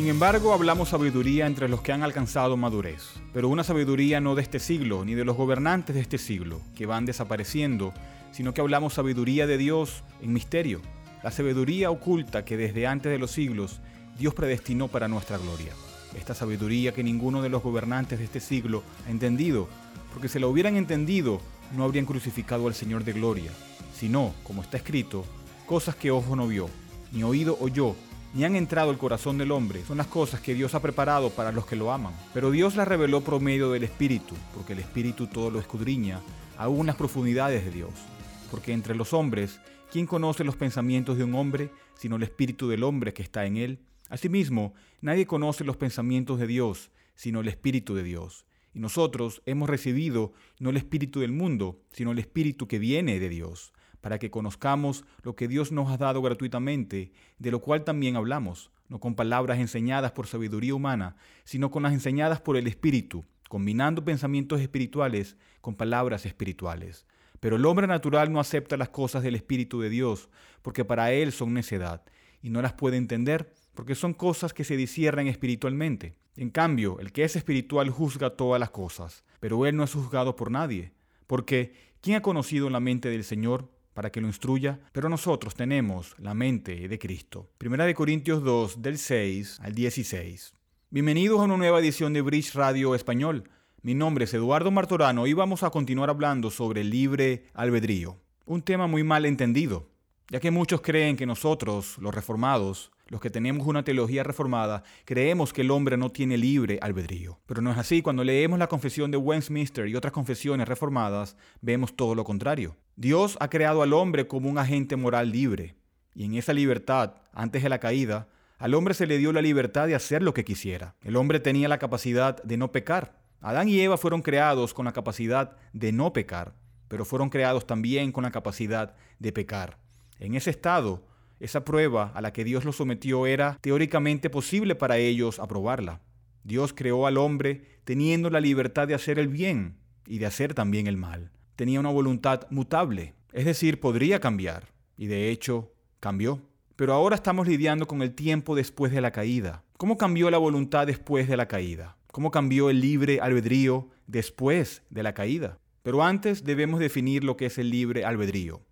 Sin embargo, hablamos sabiduría entre los que han alcanzado madurez, pero una sabiduría no de este siglo, ni de los gobernantes de este siglo, que van desapareciendo, sino que hablamos sabiduría de Dios en misterio, la sabiduría oculta que desde antes de los siglos Dios predestinó para nuestra gloria. Esta sabiduría que ninguno de los gobernantes de este siglo ha entendido, porque si la hubieran entendido, no habrían crucificado al Señor de gloria, sino, como está escrito, cosas que ojo no vio, ni oído oyó, ni han entrado al corazón del hombre, son las cosas que Dios ha preparado para los que lo aman. Pero Dios las reveló por medio del Espíritu, porque el Espíritu todo lo escudriña, aún las profundidades de Dios. Porque entre los hombres, ¿quién conoce los pensamientos de un hombre, sino el Espíritu del hombre que está en él? Asimismo, nadie conoce los pensamientos de Dios, sino el Espíritu de Dios. Y nosotros hemos recibido no el Espíritu del mundo, sino el Espíritu que viene de Dios para que conozcamos lo que Dios nos ha dado gratuitamente, de lo cual también hablamos, no con palabras enseñadas por sabiduría humana, sino con las enseñadas por el Espíritu, combinando pensamientos espirituales con palabras espirituales. Pero el hombre natural no acepta las cosas del Espíritu de Dios, porque para él son necedad, y no las puede entender, porque son cosas que se disciernen espiritualmente. En cambio, el que es espiritual juzga todas las cosas, pero él no es juzgado por nadie, porque ¿quién ha conocido la mente del Señor? Para que lo instruya, pero nosotros tenemos la mente de Cristo. Primera de Corintios 2, del 6 al 16. Bienvenidos a una nueva edición de Bridge Radio Español. Mi nombre es Eduardo Martorano y vamos a continuar hablando sobre el libre albedrío. Un tema muy mal entendido, ya que muchos creen que nosotros, los reformados, los que tenemos una teología reformada, creemos que el hombre no tiene libre albedrío. Pero no es así. Cuando leemos la confesión de Westminster y otras confesiones reformadas, vemos todo lo contrario. Dios ha creado al hombre como un agente moral libre. Y en esa libertad, antes de la caída, al hombre se le dio la libertad de hacer lo que quisiera. El hombre tenía la capacidad de no pecar. Adán y Eva fueron creados con la capacidad de no pecar, pero fueron creados también con la capacidad de pecar. En ese estado, esa prueba a la que Dios los sometió era teóricamente posible para ellos aprobarla. Dios creó al hombre teniendo la libertad de hacer el bien y de hacer también el mal. Tenía una voluntad mutable, es decir, podría cambiar, y de hecho cambió. Pero ahora estamos lidiando con el tiempo después de la caída. ¿Cómo cambió la voluntad después de la caída? ¿Cómo cambió el libre albedrío después de la caída? Pero antes debemos definir lo que es el libre albedrío.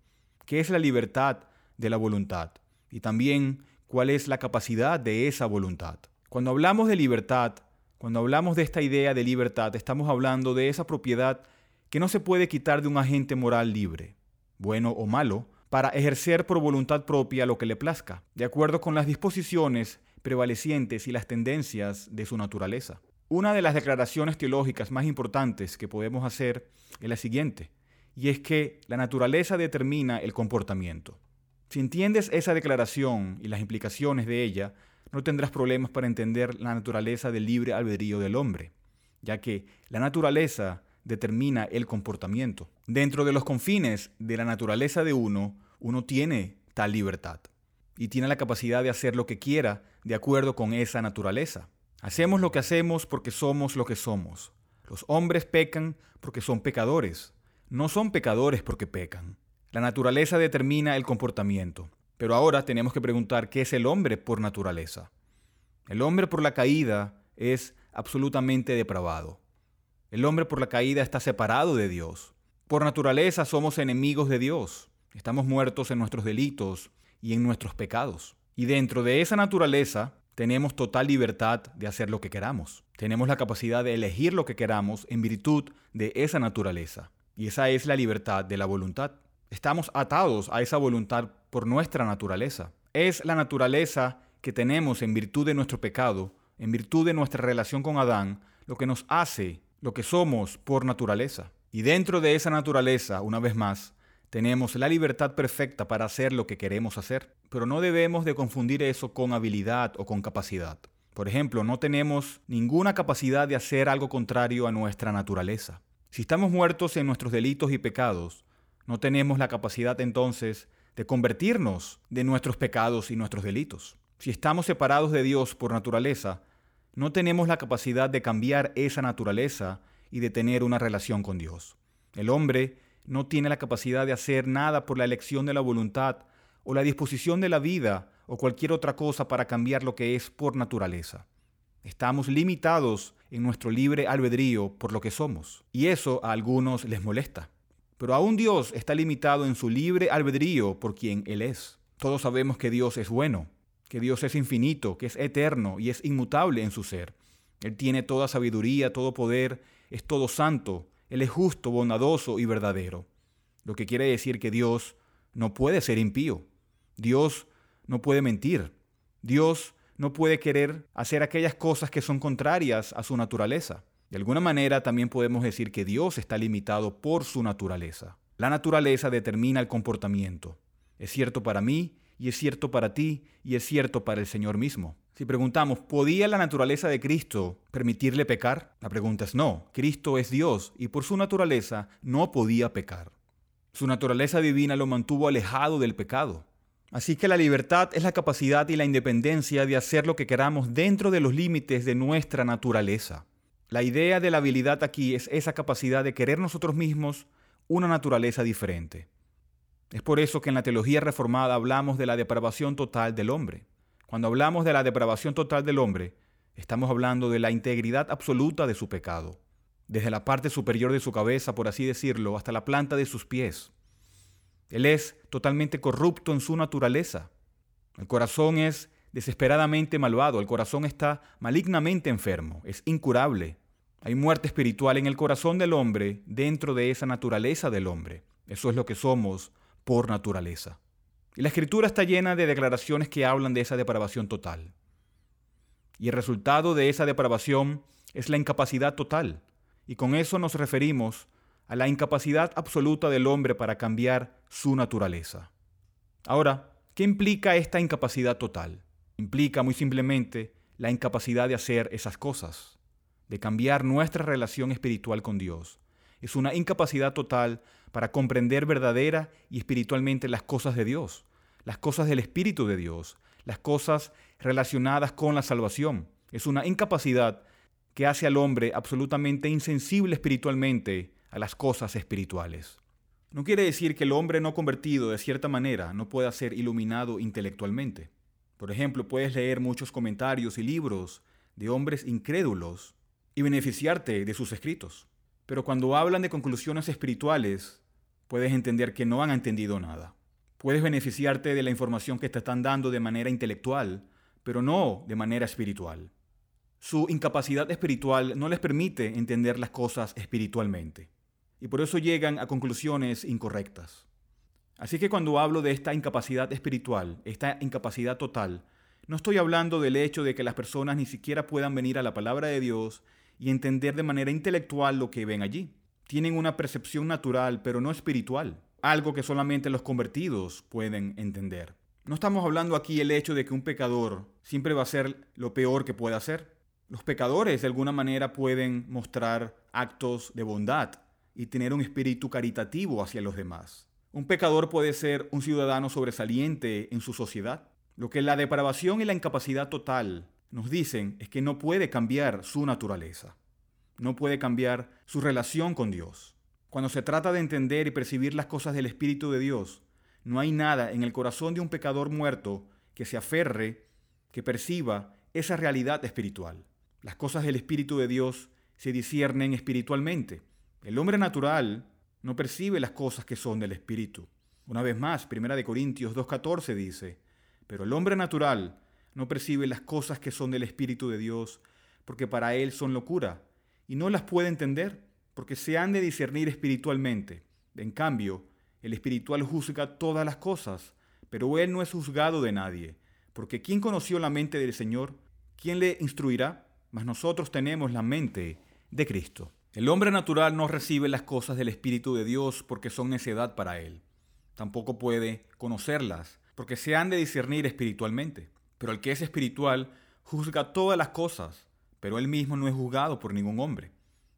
¿Qué es la libertad de la voluntad y también cuál es la capacidad de esa voluntad. Cuando hablamos de libertad, cuando hablamos de esta idea de libertad, estamos hablando de esa propiedad que no se puede quitar de un agente moral libre, bueno o malo, para ejercer por voluntad propia lo que le plazca, de acuerdo con las disposiciones prevalecientes y las tendencias de su naturaleza. Una de las declaraciones teológicas más importantes que podemos hacer es la siguiente, y es que la naturaleza determina el comportamiento. Si entiendes esa declaración y las implicaciones de ella, no tendrás problemas para entender la naturaleza del libre albedrío del hombre, ya que la naturaleza determina el comportamiento. Dentro de los confines de la naturaleza de uno, uno tiene tal libertad y tiene la capacidad de hacer lo que quiera de acuerdo con esa naturaleza. Hacemos lo que hacemos porque somos lo que somos. Los hombres pecan porque son pecadores, no son pecadores porque pecan. La naturaleza determina el comportamiento, pero ahora tenemos que preguntar qué es el hombre por naturaleza. El hombre por la caída es absolutamente depravado. El hombre por la caída está separado de Dios. Por naturaleza somos enemigos de Dios. Estamos muertos en nuestros delitos y en nuestros pecados. Y dentro de esa naturaleza tenemos total libertad de hacer lo que queramos. Tenemos la capacidad de elegir lo que queramos en virtud de esa naturaleza. Y esa es la libertad de la voluntad. Estamos atados a esa voluntad por nuestra naturaleza. Es la naturaleza que tenemos en virtud de nuestro pecado, en virtud de nuestra relación con Adán, lo que nos hace lo que somos por naturaleza. Y dentro de esa naturaleza, una vez más, tenemos la libertad perfecta para hacer lo que queremos hacer, pero no debemos de confundir eso con habilidad o con capacidad. Por ejemplo, no tenemos ninguna capacidad de hacer algo contrario a nuestra naturaleza. Si estamos muertos en nuestros delitos y pecados, no tenemos la capacidad entonces de convertirnos de nuestros pecados y nuestros delitos. Si estamos separados de Dios por naturaleza, no tenemos la capacidad de cambiar esa naturaleza y de tener una relación con Dios. El hombre no tiene la capacidad de hacer nada por la elección de la voluntad o la disposición de la vida o cualquier otra cosa para cambiar lo que es por naturaleza. Estamos limitados en nuestro libre albedrío por lo que somos, y eso a algunos les molesta. Pero aún Dios está limitado en su libre albedrío por quien Él es. Todos sabemos que Dios es bueno, que Dios es infinito, que es eterno y es inmutable en su ser. Él tiene toda sabiduría, todo poder, es todo santo, Él es justo, bondadoso y verdadero. Lo que quiere decir que Dios no puede ser impío. Dios no puede mentir. Dios no puede querer hacer aquellas cosas que son contrarias a su naturaleza. De alguna manera también podemos decir que Dios está limitado por su naturaleza. La naturaleza determina el comportamiento. Es cierto para mí y es cierto para ti y es cierto para el Señor mismo. Si preguntamos, ¿podía la naturaleza de Cristo permitirle pecar? La pregunta es no. Cristo es Dios y por su naturaleza no podía pecar. Su naturaleza divina lo mantuvo alejado del pecado. Así que la libertad es la capacidad y la independencia de hacer lo que queramos dentro de los límites de nuestra naturaleza. La idea de la habilidad aquí es esa capacidad de querer nosotros mismos una naturaleza diferente. Es por eso que en la teología reformada hablamos de la depravación total del hombre. Cuando hablamos de la depravación total del hombre, estamos hablando de la integridad absoluta de su pecado, desde la parte superior de su cabeza, por así decirlo, hasta la planta de sus pies. Él es totalmente corrupto en su naturaleza. El corazón es desesperadamente malvado, el corazón está malignamente enfermo, es incurable. Hay muerte espiritual en el corazón del hombre dentro de esa naturaleza del hombre. Eso es lo que somos por naturaleza. Y la escritura está llena de declaraciones que hablan de esa depravación total. Y el resultado de esa depravación es la incapacidad total. Y con eso nos referimos a la incapacidad absoluta del hombre para cambiar su naturaleza. Ahora, ¿qué implica esta incapacidad total? Implica muy simplemente la incapacidad de hacer esas cosas, de cambiar nuestra relación espiritual con Dios. Es una incapacidad total para comprender verdadera y espiritualmente las cosas de Dios, las cosas del Espíritu de Dios, las cosas relacionadas con la salvación. Es una incapacidad que hace al hombre absolutamente insensible espiritualmente a las cosas espirituales. No quiere decir que el hombre no convertido de cierta manera no pueda ser iluminado intelectualmente. Por ejemplo, puedes leer muchos comentarios y libros de hombres incrédulos y beneficiarte de sus escritos. Pero cuando hablan de conclusiones espirituales, puedes entender que no han entendido nada. Puedes beneficiarte de la información que te están dando de manera intelectual, pero no de manera espiritual. Su incapacidad espiritual no les permite entender las cosas espiritualmente y por eso llegan a conclusiones incorrectas. Así que cuando hablo de esta incapacidad espiritual, esta incapacidad total, no estoy hablando del hecho de que las personas ni siquiera puedan venir a la palabra de Dios y entender de manera intelectual lo que ven allí. Tienen una percepción natural, pero no espiritual, algo que solamente los convertidos pueden entender. No estamos hablando aquí del hecho de que un pecador siempre va a ser lo peor que puede hacer. Los pecadores de alguna manera pueden mostrar actos de bondad, y tener un espíritu caritativo hacia los demás. Un pecador puede ser un ciudadano sobresaliente en su sociedad. Lo que la depravación y la incapacidad total nos dicen es que no puede cambiar su naturaleza, no puede cambiar su relación con Dios. Cuando se trata de entender y percibir las cosas del Espíritu de Dios, no hay nada en el corazón de un pecador muerto que se aferre, que perciba esa realidad espiritual. Las cosas del Espíritu de Dios se disciernen espiritualmente. El hombre natural no percibe las cosas que son del Espíritu. Una vez más, 1 Corintios 2.14 dice, pero el hombre natural no percibe las cosas que son del Espíritu de Dios, porque para él son locura, y no las puede entender, porque se han de discernir espiritualmente. En cambio, el espiritual juzga todas las cosas, pero él no es juzgado de nadie, porque ¿quién conoció la mente del Señor? ¿Quién le instruirá? Mas nosotros tenemos la mente de Cristo. El hombre natural no recibe las cosas del Espíritu de Dios porque son necedad para él. Tampoco puede conocerlas porque se han de discernir espiritualmente. Pero el que es espiritual juzga todas las cosas, pero él mismo no es juzgado por ningún hombre,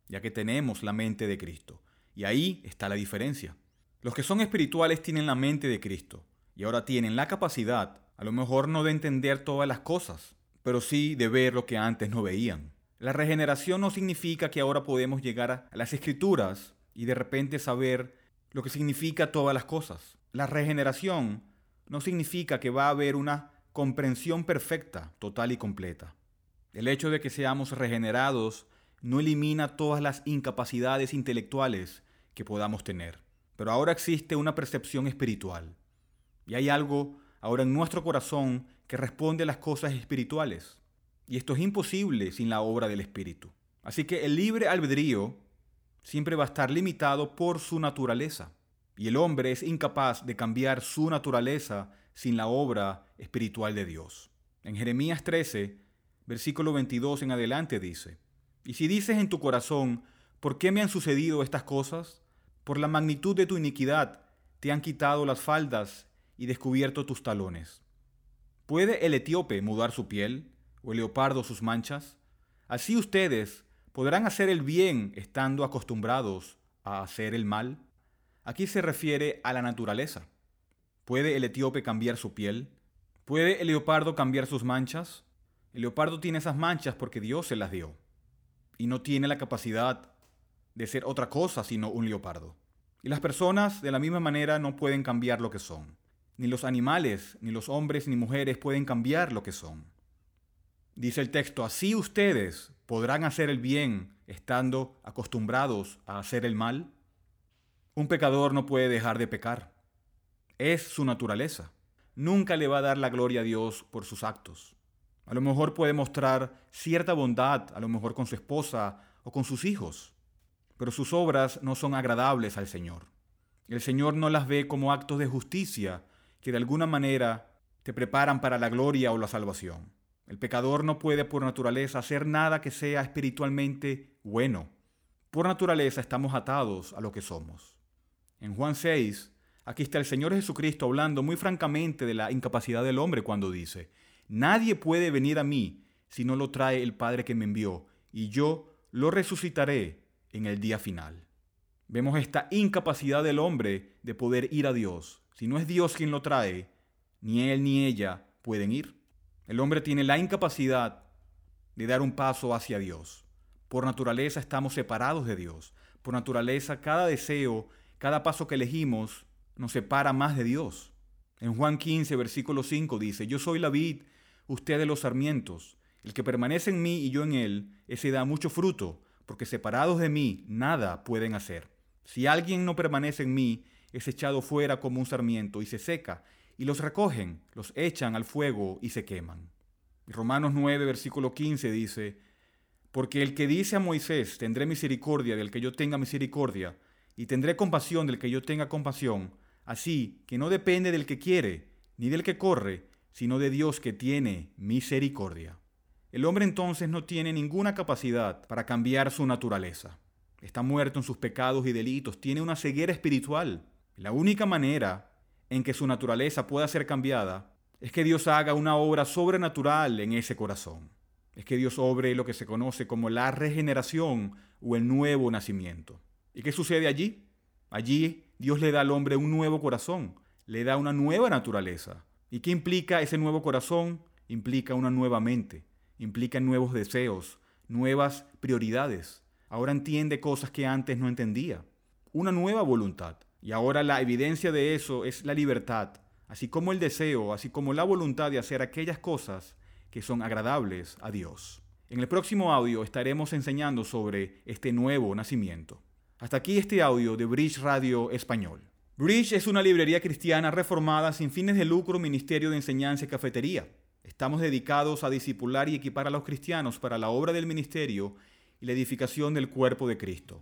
ya que tenemos la mente de Cristo. Y ahí está la diferencia. Los que son espirituales tienen la mente de Cristo y ahora tienen la capacidad, a lo mejor no de entender todas las cosas, pero sí de ver lo que antes no veían. La regeneración no significa que ahora podemos llegar a las escrituras y de repente saber lo que significa todas las cosas. La regeneración no significa que va a haber una comprensión perfecta, total y completa. El hecho de que seamos regenerados no elimina todas las incapacidades intelectuales que podamos tener. Pero ahora existe una percepción espiritual. Y hay algo ahora en nuestro corazón que responde a las cosas espirituales. Y esto es imposible sin la obra del Espíritu. Así que el libre albedrío siempre va a estar limitado por su naturaleza. Y el hombre es incapaz de cambiar su naturaleza sin la obra espiritual de Dios. En Jeremías 13, versículo 22 en adelante dice, Y si dices en tu corazón, ¿por qué me han sucedido estas cosas? Por la magnitud de tu iniquidad te han quitado las faldas y descubierto tus talones. ¿Puede el etíope mudar su piel o el leopardo sus manchas? Así ustedes podrán hacer el bien estando acostumbrados a hacer el mal. Aquí se refiere a la naturaleza. ¿Puede el etíope cambiar su piel? ¿Puede el leopardo cambiar sus manchas? El leopardo tiene esas manchas porque Dios se las dio y no tiene la capacidad de ser otra cosa sino un leopardo. Y las personas de la misma manera no pueden cambiar lo que son. Ni los animales, ni los hombres, ni mujeres pueden cambiar lo que son. Dice el texto, así ustedes podrán hacer el bien estando acostumbrados a hacer el mal. Un pecador no puede dejar de pecar. Es su naturaleza. Nunca le va a dar la gloria a Dios por sus actos. A lo mejor puede mostrar cierta bondad, a lo mejor con su esposa o con sus hijos, pero sus obras no son agradables al Señor. El Señor no las ve como actos de justicia que de alguna manera te preparan para la gloria o la salvación. El pecador no puede por naturaleza hacer nada que sea espiritualmente bueno. Por naturaleza estamos atados a lo que somos. En Juan 6, aquí está el Señor Jesucristo hablando muy francamente de la incapacidad del hombre cuando dice, Nadie puede venir a mí si no lo trae el Padre que me envió, y yo lo resucitaré en el día final. Vemos esta incapacidad del hombre de poder ir a Dios. Si no es Dios quien lo trae, ni él ni ella pueden ir. El hombre tiene la incapacidad de dar un paso hacia Dios. Por naturaleza estamos separados de Dios. Por naturaleza cada deseo, cada paso que elegimos nos separa más de Dios. En Juan 15, versículo 5 dice, Yo soy la vid, ustedes los sarmientos. El que permanece en mí y yo en él, ese da mucho fruto, porque separados de mí nada pueden hacer. Si alguien no permanece en mí, es echado fuera como un sarmiento y se seca, y los recogen, los echan al fuego y se queman. Romanos 9, versículo 15 dice, Porque el que dice a Moisés, tendré misericordia del que yo tenga misericordia, y tendré compasión del que yo tenga compasión, así que no depende del que quiere, ni del que corre, sino de Dios que tiene misericordia. El hombre entonces no tiene ninguna capacidad para cambiar su naturaleza. Está muerto en sus pecados y delitos, tiene una ceguera espiritual. La única manera en que su naturaleza pueda ser cambiada es que Dios haga una obra sobrenatural en ese corazón. Es que Dios obre lo que se conoce como la regeneración o el nuevo nacimiento. ¿Y qué sucede allí? Allí Dios le da al hombre un nuevo corazón, le da una nueva naturaleza. ¿Y qué implica ese nuevo corazón? Implica una nueva mente, implica nuevos deseos, nuevas prioridades. Ahora entiende cosas que antes no entendía. Una nueva voluntad. Y ahora la evidencia de eso es la libertad, así como el deseo, así como la voluntad de hacer aquellas cosas que son agradables a Dios. En el próximo audio estaremos enseñando sobre este nuevo nacimiento. Hasta aquí este audio de Bridge Radio Español. Bridge es una librería cristiana reformada sin fines de lucro, ministerio de enseñanza y cafetería. Estamos dedicados a discipular y equipar a los cristianos para la obra del ministerio y la edificación del cuerpo de Cristo.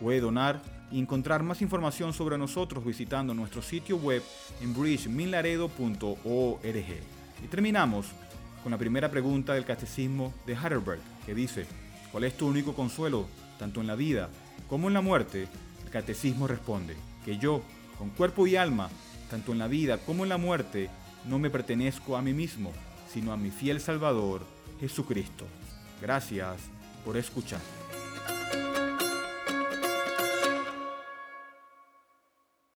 Puede donar y encontrar más información sobre nosotros visitando nuestro sitio web en bridgeminlaredo.org. Y terminamos con la primera pregunta del Catecismo de Heidelberg, que dice, ¿cuál es tu único consuelo, tanto en la vida como en la muerte? El Catecismo responde, que yo, con cuerpo y alma, tanto en la vida como en la muerte, no me pertenezco a mí mismo, sino a mi fiel Salvador, Jesucristo. Gracias por escuchar.